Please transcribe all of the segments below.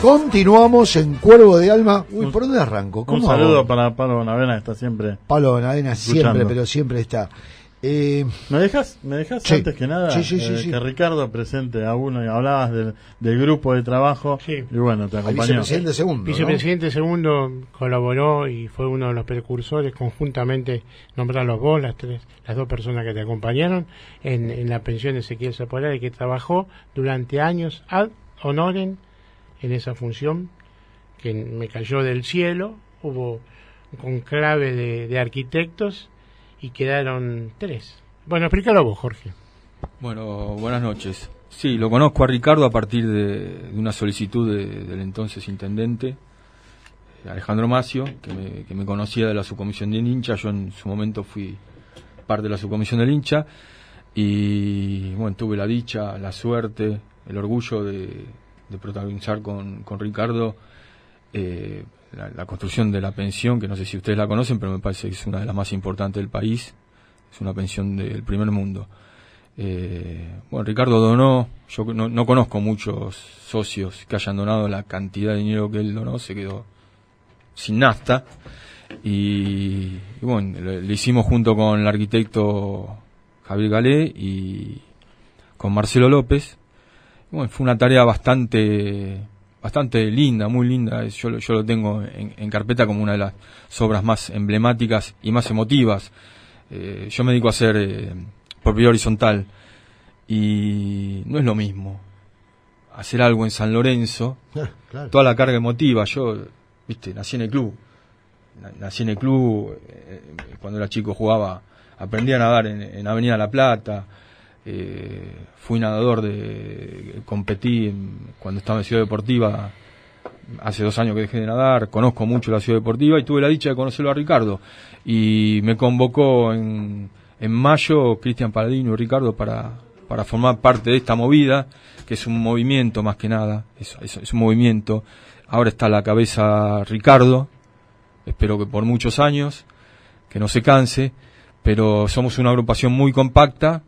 Continuamos en Cuervo de Alma. Uy, ¿por dónde arranco? Un saludo para Pablo Bonavena, que está siempre. Pablo Bonavena siempre, pero siempre está. Eh, ¿Me dejas, me dejas antes que nada sí, eh, que Ricardo presente a uno y hablabas del, del grupo de trabajo y bueno, te acompañó. Vicepresidente segundo. Vicepresidente segundo colaboró y fue uno de los precursores conjuntamente nombrarlos vos, las tres, las dos personas que te acompañaron en, en la pensión de Ezequiel Zapolar y que trabajó durante años ad honorem en esa función que me cayó del cielo. Hubo un conclave de, arquitectos y quedaron tres. Bueno, explícalo vos, Jorge. Bueno, buenas noches. Sí, lo conozco a Ricardo a partir de, una solicitud del entonces intendente, Alejandro Macio, que me, conocía de la subcomisión del hincha. Yo en su momento fui parte de la subcomisión del hincha y bueno, tuve la dicha, la suerte, el orgullo de, protagonizar con, con Ricardo eh, la, construcción de la pensión, que no sé si ustedes la conocen, pero me parece que es una de las más importantes del país, es una pensión del primer mundo. Eh, bueno, Ricardo donó, yo no, conozco muchos socios que hayan donado la cantidad de dinero que él donó, se quedó sin nafta. Y, bueno, lo, hicimos junto con el arquitecto Javier Galé y con Marcelo López. Bueno, fue una tarea bastante bastante linda, muy linda. Yo, yo lo tengo en, carpeta como una de las obras más emblemáticas y más emotivas. Eh, yo me dedico a hacer eh, por vía horizontal y no es lo mismo hacer algo en San Lorenzo, ah, toda la carga emotiva. Yo, viste, nací en el club. Nací en el club, eh, cuando era chico jugaba, aprendí a nadar en Avenida La Plata eh, fui nadador de competí cuando estaba en Ciudad Deportiva hace dos años que dejé de nadar conozco mucho la Ciudad Deportiva y tuve la dicha de conocerlo a Ricardo. Y me convocó en, en mayo Cristian Paladino y Ricardo para, para formar parte de esta movida que es un movimiento más que nada es, es un movimiento. Ahora está a la cabeza Ricardo espero que por muchos años que no se canse pero somos una agrupación muy compacta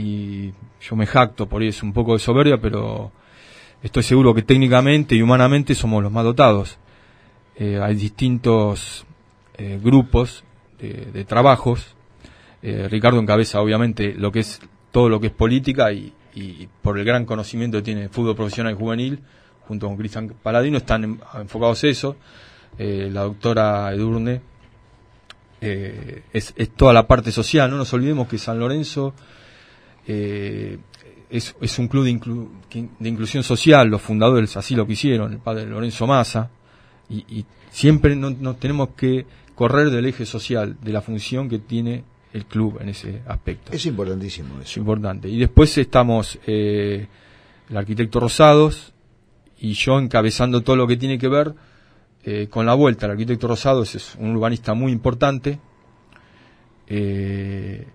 y yo me jacto por eso, un poco de soberbia, pero estoy seguro que técnicamente y humanamente somos los más dotados. Eh, hay distintos eh, grupos de, trabajos. Eh, Ricardo encabeza obviamente lo que es todo lo que es política y, por el gran conocimiento que tiene fútbol profesional y juvenil, junto con Cristian Paladino, están enfocados en eso. la doctora Edurne es toda la parte social. No nos olvidemos que San Lorenzo eh, es, es, un club de, de, inclusión social, los fundadores así lo quisieron, el padre Lorenzo Massa, y, siempre no, tenemos que correr del eje social, de la función que tiene el club en ese aspecto. Es importantísimo eso. Es importante. Y después estamos eh, el arquitecto Rosados y yo encabezando todo lo que tiene que ver eh, con la vuelta. El arquitecto Rosados es un urbanista muy importante. Eh,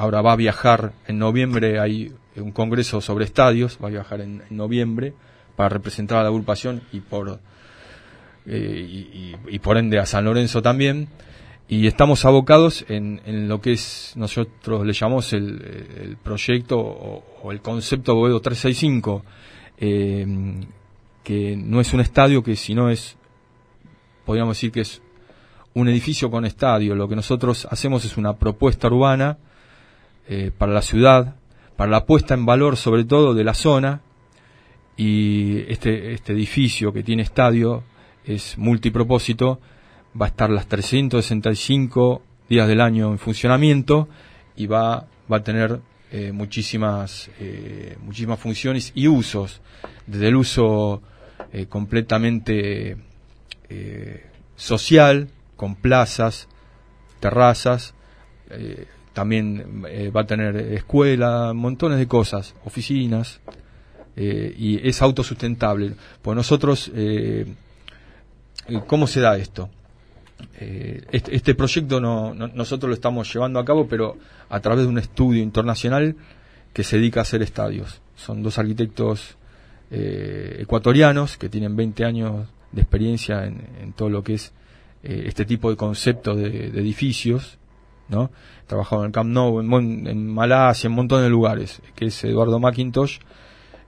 ahora va a viajar en noviembre, hay un congreso sobre estadios, va a viajar en, noviembre para representar a la agrupación y por, eh, y, por ende a San Lorenzo también. Y estamos abocados en, lo que es, nosotros le llamamos el, proyecto o, el concepto Boedo 365, eh, que no es un estadio, que si no es, podríamos decir que es un edificio con estadio. Lo que nosotros hacemos es una propuesta urbana eh, para la ciudad, para la puesta en valor sobre todo de la zona. Y este, este edificio que tiene estadio es multipropósito, va a estar las 365 días del año en funcionamiento y va, va a tener eh, muchísimas, eh, muchísimas funciones y usos, desde el uso completamente social, con plazas, terrazas, también eh, va a tener escuela, montones de cosas, oficinas, eh, y es autosustentable. Pues nosotros, eh, ¿cómo se da esto? Este, este, proyecto no, nosotros lo estamos llevando a cabo, pero a través de un estudio internacional que se dedica a hacer estadios. Son dos arquitectos ecuatorianos que tienen 20 años de experiencia en, todo lo que es este tipo de concepto de edificios ¿no? Trabajado en el Camp Nou, en, Malasia, en un montón de lugares, que es Eduardo McIntosh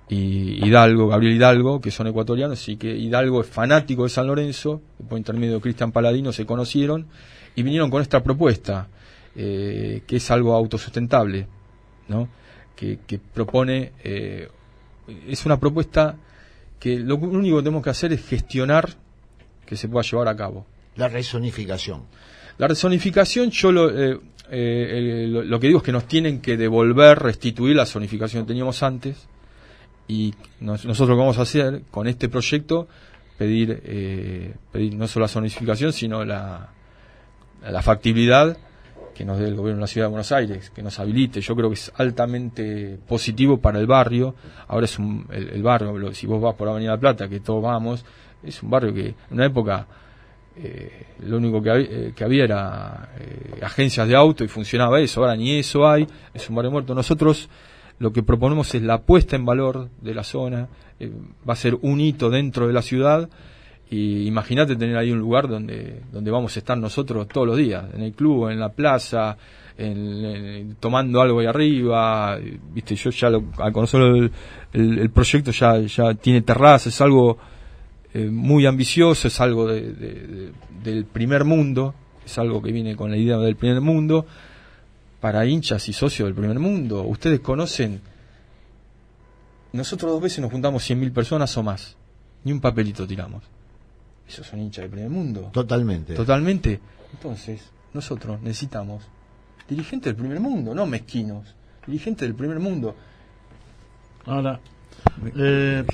y Hidalgo, Gabriel Hidalgo, que son ecuatorianos, y que Hidalgo es fanático de San Lorenzo, por intermedio de Cristian Paladino se conocieron y vinieron con esta propuesta, eh, que es algo autosustentable, ¿no? que, propone, eh, es una propuesta que lo único que tenemos que hacer es gestionar que se pueda llevar a cabo. La resonificación. La resonificación, yo lo, eh, lo, que digo es que nos tienen que devolver, restituir la zonificación que teníamos antes, y nosotros lo que vamos a hacer con este proyecto, pedir, eh, pedir no solo la zonificación, sino la, la factibilidad que nos dé el gobierno de la ciudad de Buenos Aires, que nos habilite. Yo creo que es altamente positivo para el barrio. Ahora es un, el, barrio, si vos vas por Avenida Plata, que todos vamos, es un barrio que en una época eh, lo único que, había, eh, que había era agencias de auto y funcionaba eso. Ahora ni eso hay, es un barrio muerto. Nosotros lo que proponemos es la puesta en valor de la zona, eh, va a ser un hito dentro de la ciudad y imagínate tener ahí un lugar donde, donde vamos a estar nosotros todos los días, en el club, en la plaza, tomando algo ahí arriba, viste, yo ya lo, al conocer el, proyecto ya, ya tiene terraza, es algo eh, muy ambicioso, es algo del primer mundo, es algo que viene con la idea del primer mundo, para hinchas y socios del primer mundo. Ustedes conocen, nosotros dos veces nos juntamos 100.000 personas o más, ni un papelito tiramos. Esos son hinchas del primer mundo. Totalmente. Totalmente. Entonces, nosotros necesitamos dirigentes del primer mundo, no mezquinos, dirigentes del primer mundo. Ahora, eh,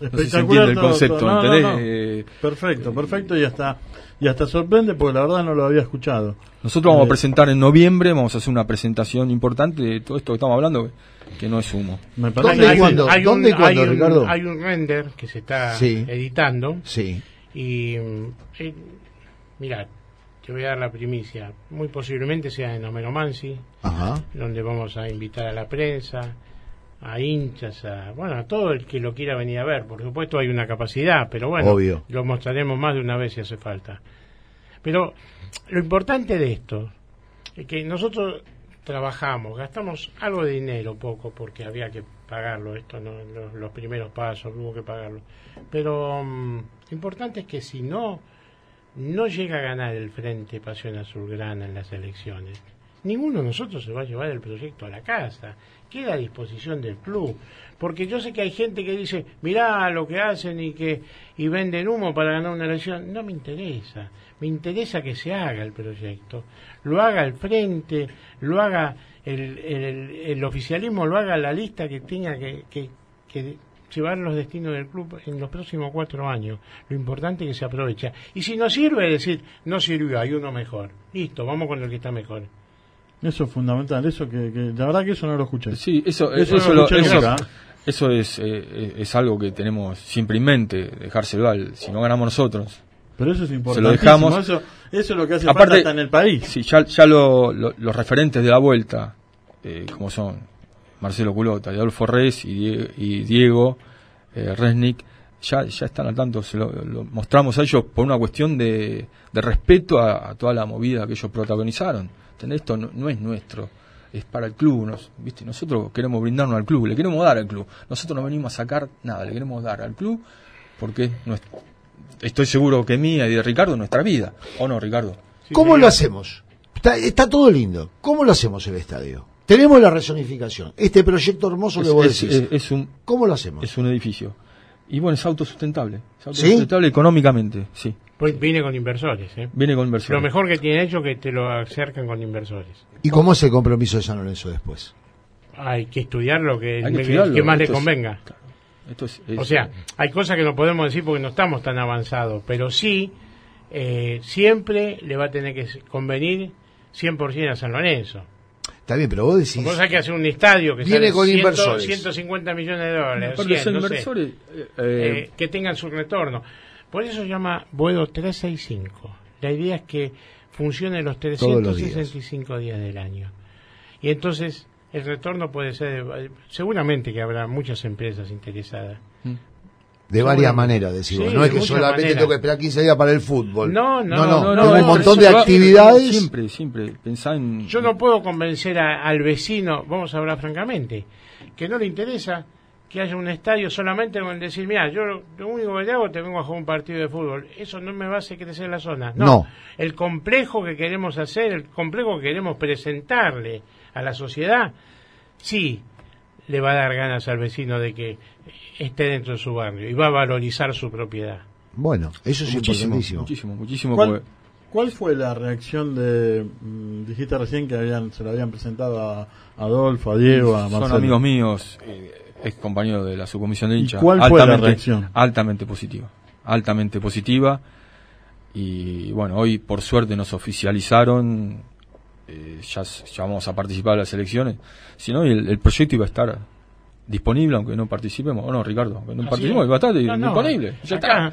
espectacular el concepto, eh, perfecto, perfecto y hasta y hasta sorprende porque la verdad no lo había escuchado. Nosotros vamos a eh, presentar en noviembre, vamos a hacer una presentación importante de todo esto que estamos hablando, que, no es humo. ¿Dónde y cuándo, hay, ¿Dónde cuándo, Ricardo? Hay un render que se está editando. Sí. Y, eh, mira, te voy a dar la primicia. Muy posiblemente sea en Homero Mansi, donde vamos a invitar a la prensa a hinchas, a, bueno, a todo el que lo quiera venir a ver. Por supuesto hay una capacidad, pero bueno, lo mostraremos más de una vez si hace falta. Pero lo importante de esto es que nosotros trabajamos, gastamos algo de dinero, poco, porque había que pagarlo, esto no, los, primeros pasos hubo que pagarlo. Pero lo importante es que si no, no llega a ganar el Frente Pasión Azulgrana en las elecciones, ninguno de nosotros se va a llevar el proyecto a la casa queda a disposición del club. Porque yo sé que hay gente que dice, mirá lo que hacen y que y venden humo para ganar una elección. No me interesa. Me interesa que se haga el proyecto. Lo haga el frente, lo haga el, el, oficialismo, lo haga la lista que tenga que, que, llevar los destinos del club en los próximos cuatro años. Lo importante es que se aprovecha. Y si no sirve, decir, no sirvió, hay uno mejor. Listo, vamos con el que está mejor. Eso es fundamental, eso que, la verdad que eso no lo escuché. Sí, eso, eso, eso, es, eh, es algo que tenemos siempre en mente, dejárselo al, si no ganamos nosotros. Pero eso es importante. Se lo dejamos. Eso, eso es lo que hace Aparte, falta en el país. Sí, ya, ya los referentes de la vuelta, eh, como son Marcelo Culota, Adolfo Reyes y, Diego eh, Resnick, ya, ya están al tanto, se lo, mostramos a ellos por una cuestión de, de respeto a, a, toda la movida que ellos protagonizaron. Esto no, es nuestro, es para el club. Nos, ¿viste? Nosotros queremos brindarnos al club, le queremos dar al club. Nosotros no venimos a sacar nada, le queremos dar al club porque estoy seguro que mía y de Ricardo nuestra vida. ¿O no, Ricardo? ¿Cómo lo hacemos? Está, todo lindo. ¿Cómo lo hacemos el estadio? Tenemos la resonificación. Este proyecto hermoso que vos decís. Es, un, ¿Cómo lo hacemos? Es un edificio. Y bueno, es autosustentable. Es autosustentable económicamente, sí. Pues viene con inversores. ¿eh? Viene con inversores. Lo mejor que tiene hecho que te lo acercan con inversores. ¿Y cómo es el compromiso de San Lorenzo después? Hay que estudiar lo que, más le convenga. o sea, hay cosas que no podemos decir porque no estamos tan avanzados, pero sí, eh, siempre le va a tener que convenir 100% a San Lorenzo. Está bien, pero vos decís. Vos hay que hacer un estadio que viene con inversores. 150 millones de dólares. inversores, eh, eh, que tengan su retorno. Por eso se llama Buedo 365. La idea es que funcione los 365 días. del año. Y entonces el retorno puede ser, seguramente que habrá muchas empresas interesadas. Mm. De varias maneras, decimos. no es que solamente tengo que esperar 15 días para el fútbol. No, no, no. no, un montón de actividades. Siempre, siempre. Pensá en... Yo no puedo convencer al vecino, vamos a hablar francamente, que no le interesa que haya un estadio solamente con decir, mira, yo lo único que hago te vengo a jugar un partido de fútbol. Eso no me va a hacer crecer la zona. No, El complejo que queremos hacer, el complejo que queremos presentarle a la sociedad, sí, le va a dar ganas al vecino de que esté dentro de su barrio y va a valorizar su propiedad. Bueno, eso es muchísimo, muchísimo, muchísimo. ¿Cuál, fue la reacción de, mm, dijiste recién que habían, se lo habían presentado a Adolfo, a Diego, a Marcelo? Son amigos míos. Eh, es compañero de la subcomisión de hincha. ¿Cuál fue la reacción? Altamente positiva. Altamente positiva. Y bueno, hoy por suerte nos oficializaron. Eh, ya, vamos a participar en las elecciones. Si no, el, proyecto iba a estar disponible aunque no participemos. O no, Ricardo, aunque no participemos, iba a estar disponible. Ya está.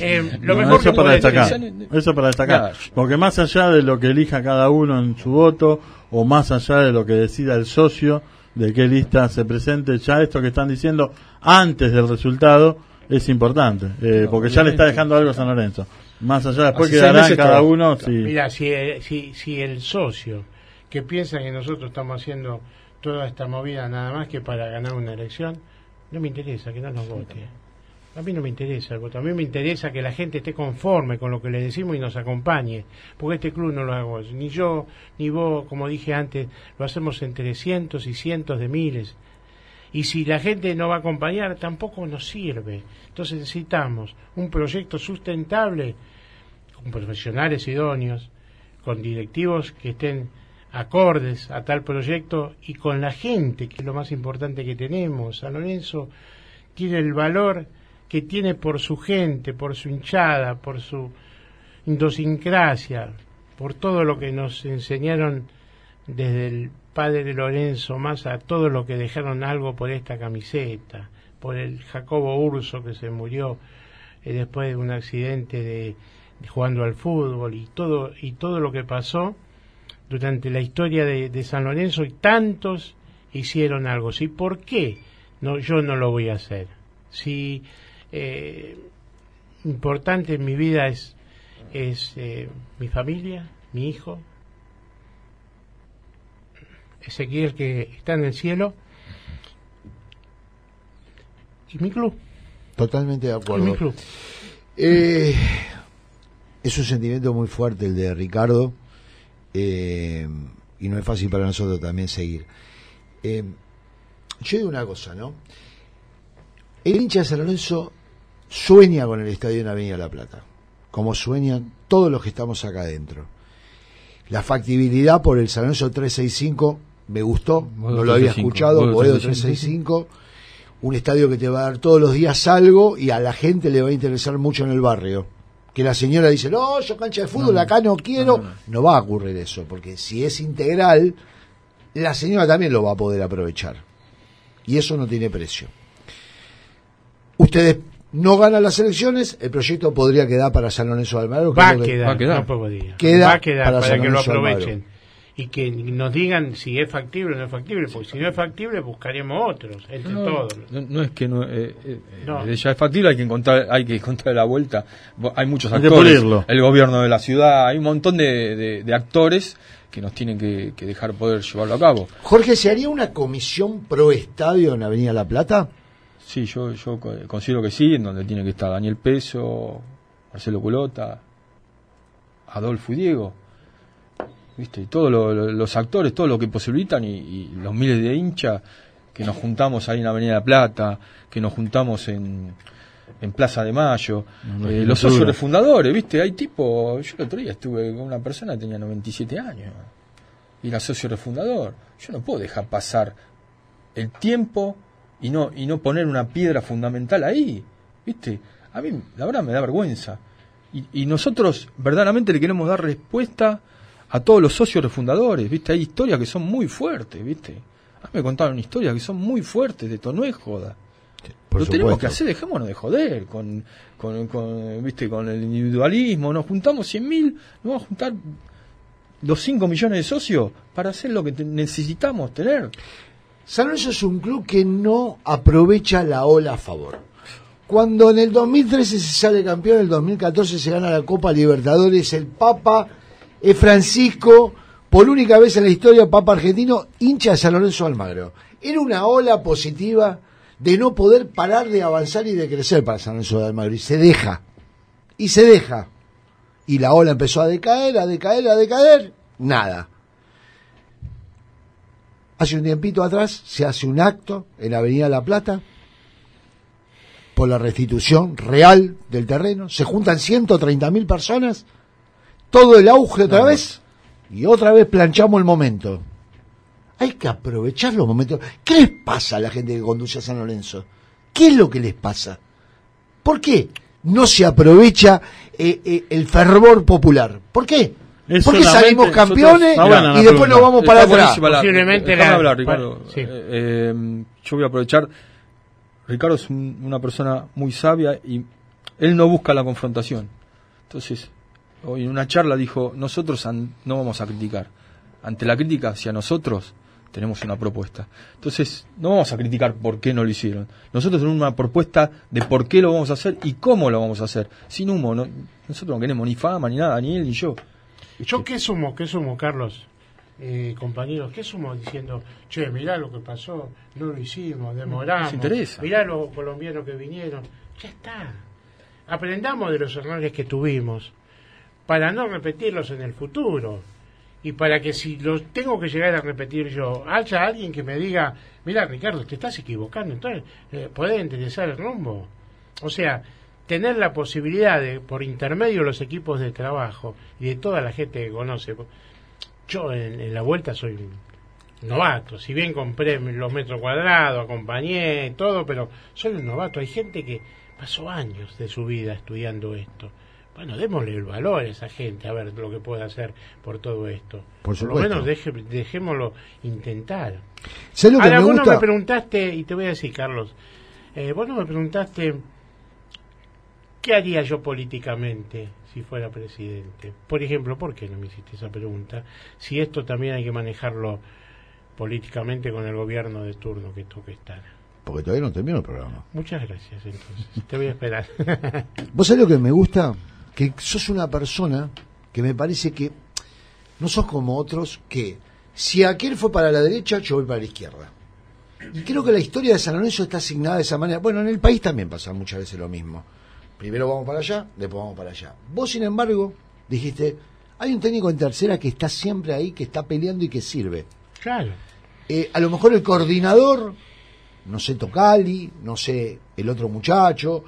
Eh, lo mejor eso para destacar. Eso para destacar. Porque más allá de lo que elija cada uno en su voto, o más allá de lo que decida el socio, de qué lista se presente, ya esto que están diciendo antes del resultado es importante, eh, porque ya le está dejando algo a San Lorenzo. Más allá, después quedará cada uno. Mira, si, si, si el socio que piensa que nosotros estamos haciendo toda esta movida nada más que para ganar una elección, no me interesa que no nos vote. A mí no me interesa el voto, a mí me interesa que la gente esté conforme con lo que le decimos y nos acompañe, porque este club no lo hago ni yo, ni vos, como dije antes, lo hacemos entre cientos y cientos de miles. Y si la gente no va a acompañar, tampoco nos sirve. Entonces necesitamos un proyecto sustentable, con profesionales idóneos, con directivos que estén acordes a tal proyecto y con la gente, que es lo más importante que tenemos. San Lorenzo tiene el valor que tiene por su gente, por su hinchada, por su idiosincrasia, por todo lo que nos enseñaron desde el padre Lorenzo más a todo lo que dejaron algo por esta camiseta, por el Jacobo Urso que se murió eh, después de un accidente de, jugando al fútbol y todo y todo lo que pasó durante la historia de, de San Lorenzo y tantos hicieron algo. ¿Sí? ¿Por qué? No, yo no lo voy a hacer. Si eh, importante en mi vida es, es eh, mi familia, mi hijo, Ezequiel que está en el cielo y mi club. Totalmente de acuerdo. Eh, es un sentimiento muy fuerte el de Ricardo eh, y no es fácil para nosotros también seguir. yo digo una cosa, ¿no? El hincha de San Lorenzo sueña con el estadio en Avenida La Plata, como sueñan todos los que estamos acá adentro. La factibilidad por el San Lorenzo 365 me gustó, no lo había escuchado, Boedo 365, un estadio que te va a dar todos los días algo y a la gente le va a interesar mucho en el barrio. Que la señora dice, no, yo cancha de fútbol, acá no quiero. no va a ocurrir eso, porque si es integral, la señora también lo va a poder aprovechar. Y eso no tiene precio. Ustedes no gana las elecciones, el proyecto podría quedar para San Lorenzo de Almagro. Va, a quedar, va a quedar, va a quedar para, que lo aprovechen. Y que nos digan si es factible o no es factible, porque si no es factible buscaremos otros, entre todos. No, es que no, eh, eh, ya es factible, hay que encontrar, hay que encontrar la vuelta. Hay muchos actores, el gobierno de la ciudad, hay un montón de, actores que nos tienen que, que dejar poder llevarlo a cabo. Jorge, ¿se haría una comisión pro estadio en Avenida La Plata? Sí, yo, yo considero que sí, en donde tiene que estar Daniel Peso, Marcelo Culota, Adolfo y Diego. ¿Viste? Y todos los actores, todo lo que posibilitan y, los miles de hinchas que nos juntamos ahí en Avenida de Plata, que nos juntamos en, en Plaza de Mayo, eh, los socios fundadores, ¿viste? Hay tipo, yo el otro día estuve con una persona que tenía 97 años y era socio refundador. Yo no puedo dejar pasar el tiempo y no, y no poner una piedra fundamental ahí. ¿Viste? A mí, la verdad, me da vergüenza. Y, y nosotros verdaderamente le queremos dar respuesta a todos los socios refundadores, ¿viste? Hay historias que son muy fuertes, ¿viste? A mí me contaron historias que son muy fuertes, de esto no es joda. Lo tenemos que hacer, dejémonos de joder con, con, con, ¿viste? con el individualismo. Nos juntamos 100.000, nos vamos a juntar los 5 millones de socios para hacer lo que necesitamos tener. San Lorenzo es un club que no aprovecha la ola a favor. Cuando en el 2013 se sale campeón, en el 2014 se gana la Copa Libertadores, el Papa es Francisco, por única vez en la historia, Papa argentino, hincha de San Lorenzo Almagro. Era una ola positiva de no poder parar de avanzar y de crecer para San Lorenzo de Almagro. Y se deja. Y se deja. Y la ola empezó a decaer, a decaer, a decaer. Nada. Hace un tiempito atrás se hace un acto en la Avenida La Plata por la restitución real del terreno. Se juntan 130 mil personas. Todo el auge otra vez. Y otra vez planchamos el momento. Hay que aprovechar los momentos. ¿Qué les pasa a la gente que conduce a San Lorenzo? ¿Qué es lo que les pasa? ¿Por qué no se aprovecha eh, eh, el fervor popular? ¿Por qué? Porque salimos campeones y después nos vamos para atrás. Posiblemente hablar, Ricardo. Eh, yo voy a aprovechar. Ricardo es una persona muy sabia y él no busca la confrontación. Entonces, hoy en una charla dijo, nosotros no vamos a criticar. Ante la crítica hacia nosotros, tenemos una propuesta. Entonces, no vamos a criticar por qué no lo hicieron. Nosotros tenemos una propuesta de por qué lo vamos a hacer y cómo lo vamos a hacer. Sin humo, nosotros no queremos ni fama, ni nada, ni él ni yo. ¿Yo qué sumo, qué sumo, Carlos? Eh, compañeros, ¿qué sumo diciendo, che, mirá lo que pasó, no lo hicimos, demoramos, interesa. mirá los colombianos que vinieron? Ya está. Aprendamos de los errores que tuvimos para no repetirlos en el futuro y para que si los tengo que llegar a repetir yo, haya alguien que me diga, mira Ricardo, te estás equivocando, entonces eh, puede interesar el rumbo. O sea, tener la posibilidad de, por intermedio de los equipos de trabajo y de toda la gente que conoce, yo en, la vuelta soy novato, si bien compré los metros cuadrados, acompañé, todo, pero soy un novato. Hay gente que pasó años de su vida estudiando esto bueno, démosle el valor a esa gente, a ver lo que puede hacer por todo esto. Por, lo menos dejémoslo intentar. lo Ahora, vos no me preguntaste, y te voy a decir, Carlos, eh, vos no me preguntaste qué haría yo políticamente si fuera presidente. Por ejemplo, ¿por qué no me hiciste esa pregunta? Si esto también hay que manejarlo políticamente con el gobierno de turno que toque estar. Porque todavía no termino el programa. Muchas gracias, entonces. Te voy a esperar. ¿Vos sabés lo que me gusta? que sos una persona que me parece que no sos como otros que si aquel fue para la derecha, yo voy para la izquierda. Y creo que la historia de San Lorenzo está asignada de esa manera. Bueno, en el país también pasa muchas veces lo mismo. Primero vamos para allá, después vamos para allá. Vos, sin embargo, dijiste, hay un técnico en tercera que está siempre ahí, que está peleando y que sirve. Claro. Eh, a lo mejor el coordinador, no sé, Tocali, no sé, el otro muchacho,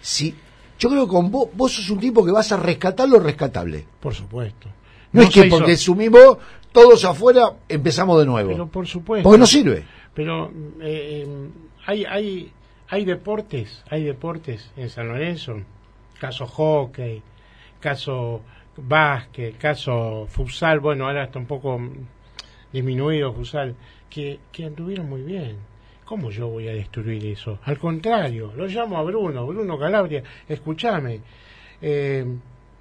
si yo creo que con vos, vos sos un tipo que vas a rescatar lo rescatable. Por supuesto. No, es que porque sumimos todos afuera empezamos de nuevo. Pero por supuesto. Porque no sirve. Pero eh, eh, hay, hay, hay deportes, hay deportes en San Lorenzo, caso hockey, caso básquet, caso futsal, bueno, ahora está un poco disminuido futsal, que, que anduvieron muy bien. ¿Cómo yo voy a destruir eso? Al contrario, lo llamo a Bruno, Bruno Calabria, escúchame, eh,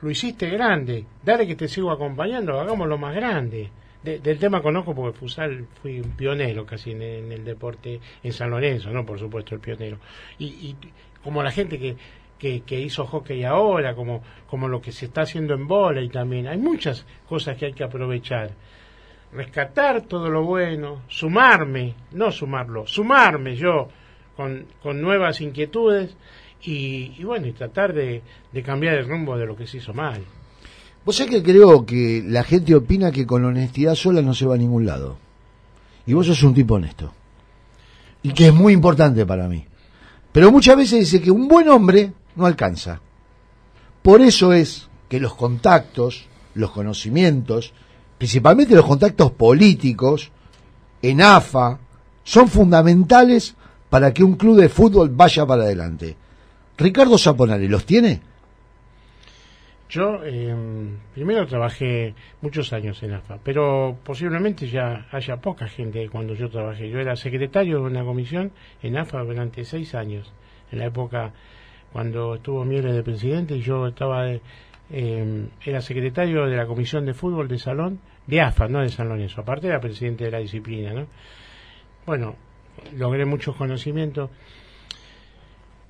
lo hiciste grande, dale que te sigo acompañando, hagámoslo más grande. Del tema conozco porque Fusal fui un pionero casi en, el deporte en San Lorenzo, ¿no? Por supuesto, el pionero. Y, como la gente que, que, que, hizo hockey ahora, como, como lo que se está haciendo en bola y también. Hay muchas cosas que hay que aprovechar rescatar todo lo bueno, sumarme, no sumarlo, sumarme yo con, con nuevas inquietudes y, bueno, y tratar de, de, cambiar el rumbo de lo que se hizo mal. Vos sabés que creo que la gente opina que con honestidad sola no se va a ningún lado. Y vos sos un tipo honesto. Y que es muy importante para mí. Pero muchas veces dice que un buen hombre no alcanza. Por eso es que los contactos, los conocimientos, principalmente los contactos políticos en AFA, son fundamentales para que un club de fútbol vaya para adelante. Ricardo Zaponari, ¿los tiene? Yo em, primero trabajé muchos años en AFA, pero posiblemente ya haya poca gente cuando yo trabajé. Yo era secretario de una comisión en AFA durante seis años, en la época cuando estuvo Mieres de presidente y yo estaba em, era secretario de la comisión de fútbol de Salón de AFA, no de San Lorenzo. Aparte era presidente de la disciplina, ¿no? Bueno, logré muchos conocimientos,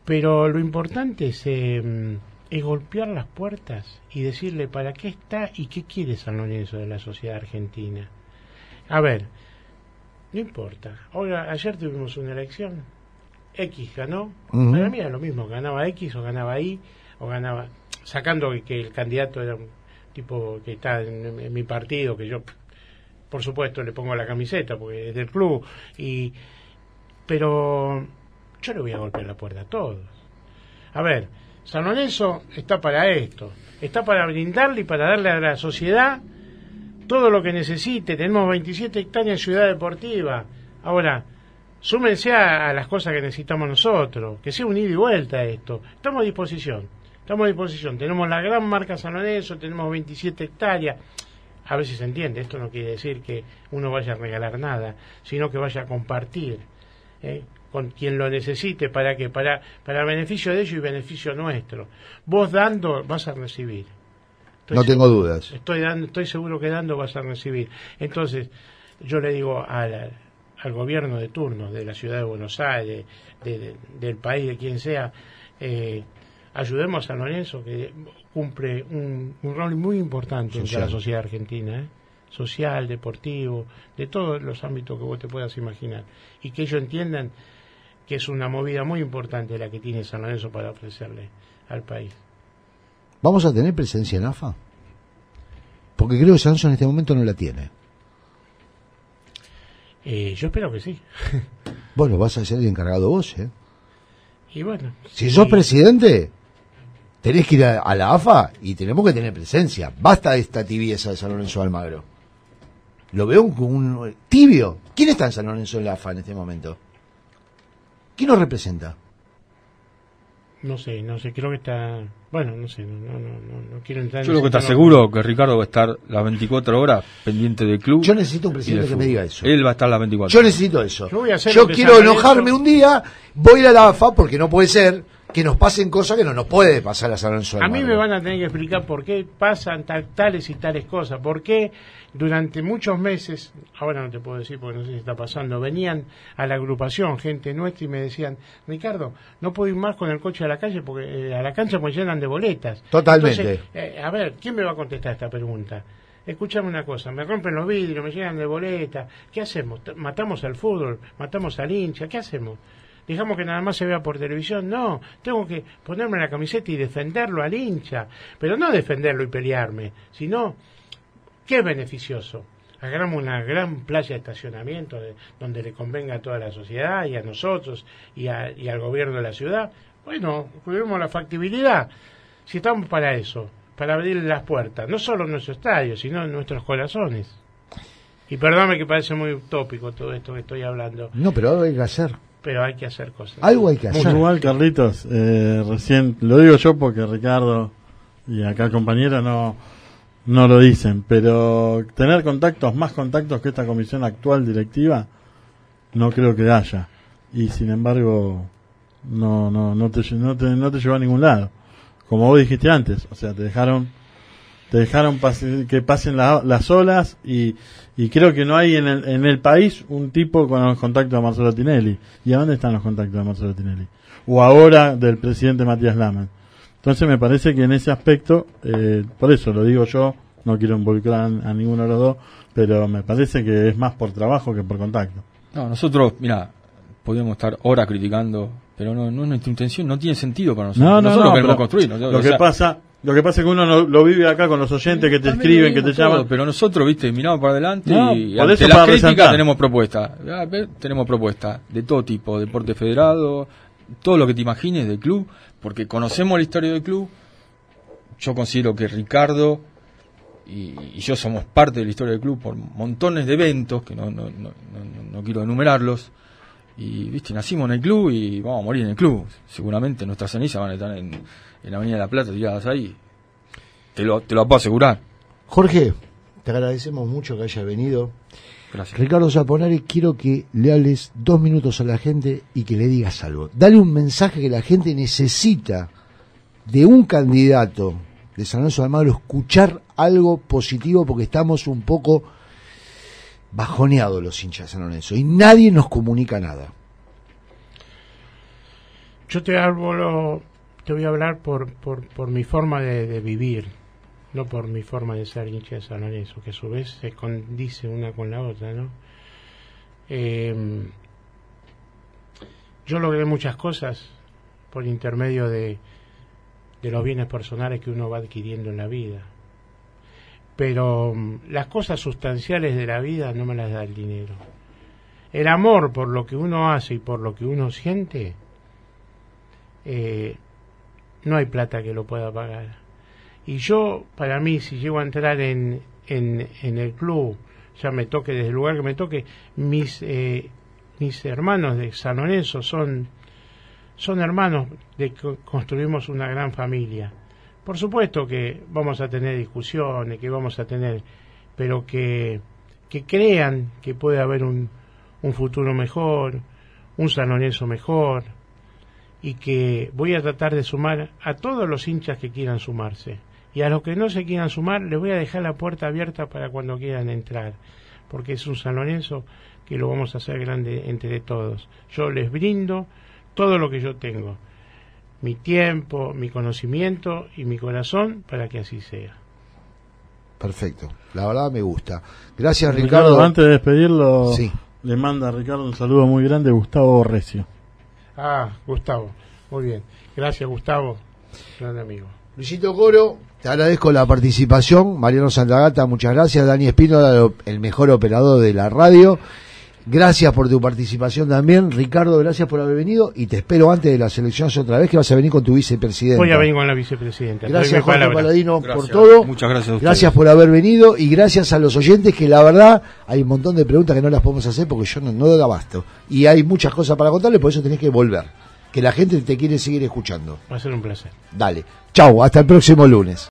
pero lo importante es, em, es golpear las puertas y decirle para qué está y qué quiere San Lorenzo de la sociedad argentina. A ver, no importa. Ahora, ayer tuvimos una elección. X ganó, para mí era lo mismo, ganaba X o ganaba Y, o ganaba, sacando que el candidato era un tipo que está en, mi partido, que yo, por supuesto, le pongo la camiseta porque es del club, y pero yo le voy a golpear la puerta a todos. A ver, San Lorenzo está para esto, está para brindarle y para darle a la sociedad todo lo que necesite. Tenemos 27 hectáreas en Ciudad Deportiva. Ahora, súmense a, las cosas que necesitamos nosotros, que sea un ida y vuelta esto. Estamos a disposición, estamos a disposición. Tenemos la gran marca San Lorenzo, tenemos 27 hectáreas. A ver si se entiende, esto no quiere decir que uno vaya a regalar nada, sino que vaya a compartir. ¿eh? Con quien lo necesite para que para para beneficio de ellos y beneficio nuestro. Vos dando vas a recibir. no tengo dudas. Estoy dando, estoy seguro que dando vas a recibir. Entonces, yo le digo al, al gobierno de turno de la ciudad de Buenos Aires, del país, de quien sea, eh, ayudemos a San Lorenzo, que cumple un, rol muy importante en la sociedad argentina. ¿eh? social, deportivo, de todos los ámbitos que vos te puedas imaginar. Y que ellos entiendan que es una movida muy importante la que tiene San Lorenzo para ofrecerle al país. ¿Vamos a tener presencia en AFA? Porque creo que San Lorenzo en este momento no la tiene. Eh, yo espero que sí. bueno, vas a ser el encargado vos, ¿eh? Y bueno. Si sos presidente, tenés que ir a, la AFA y tenemos que tener presencia. Basta de esta tibieza de San Lorenzo Almagro. Lo veo un, un tibio. ¿Quién está en San Lorenzo en la AFA en este momento? ¿Quién nos representa? No sé, no sé, creo que está. Bueno, no sé, no, no, no, quiero entrar Yo creo que está seguro que Ricardo va a estar las 24 horas pendiente del club. Yo necesito un presidente que me diga eso. Él va a estar las 24 Yo necesito eso. Yo, quiero enojarme un día, voy a la AFA porque no puede ser que nos pasen cosas que no nos puede pasar a San Lorenzo. A mí me van a tener que explicar por qué pasan tales y tales cosas, por qué durante muchos meses, ahora no te puedo decir porque no sé si está pasando, venían a la agrupación gente nuestra y me decían, Ricardo, no puedo ir más con el coche a la calle porque eh, a la cancha me llenan de boletas. Totalmente. Eh, a ver, ¿quién me va a contestar esta pregunta? Escúchame una cosa, me rompen los vidrios, me llenan de boletas, ¿qué hacemos? ¿Matamos al fútbol? ¿Matamos al hincha? ¿Qué hacemos? Dejamos que nada más se vea por televisión. No, tengo que ponerme la camiseta y defenderlo al hincha. Pero no defenderlo y pelearme, sino ¿Qué es beneficioso? Hagamos una gran playa de estacionamiento donde le convenga a toda la sociedad y a nosotros y, al gobierno de la ciudad. Bueno, cuidemos la factibilidad. Si estamos para eso, para abrir las puertas, no solo en nuestro estadio, sino en nuestros corazones. Y perdóname que parece muy utópico todo esto que estoy hablando. No, pero algo hay que hacer. Pero hay que hacer cosas. Algo hay que hacer. Igual, Carlitos. Eh, recién, lo digo yo porque Ricardo y acá el compañero no no lo dicen, pero tener contactos, más contactos que esta comisión actual directiva, no creo que haya. Y sin embargo, no, no, no, te, no, te, no te llevó a ningún lado. Como vos dijiste antes, o sea, te dejaron, te dejaron que pasen las olas y, y creo que no hay en el, en el país un tipo con los contactos de Marcelo Tinelli. ¿Y a dónde están los contactos de Marcelo Tinelli? O ahora del presidente Matías Laman. Entonces me parece que en ese aspecto, eh, por eso lo digo yo, no quiero involucrar a, ninguno de los dos, pero me parece que es más por trabajo que por contacto. No, nosotros, mira, podríamos estar horas criticando, pero no, no es nuestra intención, no tiene sentido para nosotros. No, no, nosotros no, queremos construir. lo que pasa lo que pasa es que uno lo, vive acá con los oyentes que te escriben, que te llaman. Pero nosotros, viste, miramos para adelante y ante las críticas tenemos propuestas. Tenemos propuestas de todo tipo, deporte federado, todo lo que te imagines del club, porque conocemos la historia del club. Yo considero que Ricardo y, yo somos parte de la historia del club por montones de eventos, que no, no, no, no, quiero enumerarlos. Y, viste, nacimos en el club y vamos a morir en el club. Seguramente nuestras cenizas van a estar en, en la Avenida de la Plata tiradas ahí. Te lo, te lo puedo asegurar. Jorge, te agradecemos mucho que haya venido. Gracias. Ricardo Zaponari, quiero que le hables dos minutos a la gente y que le digas algo. Dale un mensaje que la gente necesita de un candidato de San Lorenzo de Almagro, escuchar algo positivo porque estamos un poco bajoneados los hinchas de Lorenzo y nadie nos comunica nada. Yo te hablo, te voy a hablar por, por, por mi forma de vivir no por mi forma de ser hincha de Lorenzo, que a su vez se condice una con la otra, ¿no? Eh, yo logré muchas cosas por intermedio de, de los bienes personales que uno va adquiriendo en la vida. Pero mm, las cosas sustanciales de la vida no me las da el dinero. El amor por lo que uno hace y por lo que uno siente, eh, no hay plata que lo pueda pagar. Y yo, para mí, si llego a entrar en, en, en el club, ya me toque desde el lugar que me toque, mis, eh, mis hermanos de San Lorenzo son, son hermanos de que construimos una gran familia. Por supuesto que vamos a tener discusiones, que vamos a tener, pero que, que crean que puede haber un, un futuro mejor, un San Lorenzo mejor, y que voy a tratar de sumar a todos los hinchas que quieran sumarse. Y a los que no se quieran sumar, les voy a dejar la puerta abierta para cuando quieran entrar, porque es un San Lorenzo que lo vamos a hacer grande entre todos. Yo les brindo todo lo que yo tengo, mi tiempo, mi conocimiento y mi corazón para que así sea. Perfecto, la verdad me gusta. Gracias Ricardo. Antes de despedirlo, le manda a Ricardo un saludo muy grande, Gustavo Recio. Ah, Gustavo, muy bien. Gracias Gustavo, gran amigo. Luisito Coro, te agradezco la participación. Mariano Santagata, muchas gracias. Dani Espino, el mejor operador de la radio. Gracias por tu participación también. Ricardo, gracias por haber venido y te espero antes de las elecciones otra vez que vas a venir con tu vicepresidente. Voy a venir con la vicepresidenta. Gracias, Juan Paladino, por todo. Muchas gracias Gracias por haber venido y gracias a los oyentes que la verdad hay un montón de preguntas que no las podemos hacer porque yo no, no doy abasto. Y hay muchas cosas para contarle, por eso tenés que volver. Que la gente te quiere seguir escuchando. Va a ser un placer. Dale. Chau, hasta el próximo lunes.